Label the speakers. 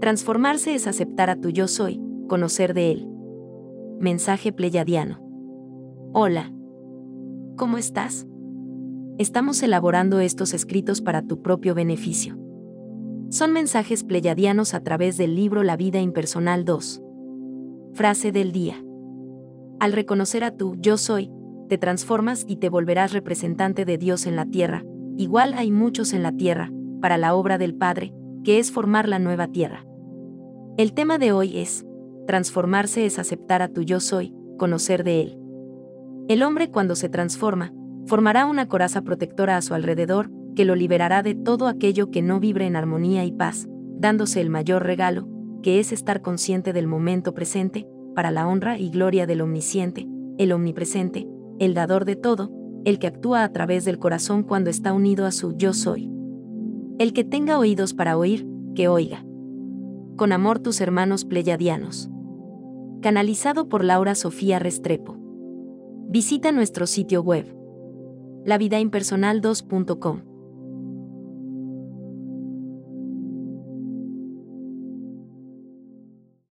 Speaker 1: Transformarse es aceptar a tu yo soy, conocer de él. Mensaje pleyadiano. Hola. ¿Cómo estás? Estamos elaborando estos escritos para tu propio beneficio. Son mensajes pleyadianos a través del libro La vida impersonal 2. Frase del día. Al reconocer a tu yo soy, te transformas y te volverás representante de Dios en la tierra. Igual hay muchos en la tierra, para la obra del Padre, que es formar la nueva tierra. El tema de hoy es, transformarse es aceptar a tu yo soy, conocer de él. El hombre cuando se transforma, formará una coraza protectora a su alrededor, que lo liberará de todo aquello que no vibre en armonía y paz, dándose el mayor regalo, que es estar consciente del momento presente, para la honra y gloria del omnisciente, el omnipresente, el dador de todo, el que actúa a través del corazón cuando está unido a su yo soy. El que tenga oídos para oír, que oiga con amor tus hermanos pleyadianos. Canalizado por Laura Sofía Restrepo. Visita nuestro sitio web lavidaimpersonal2.com.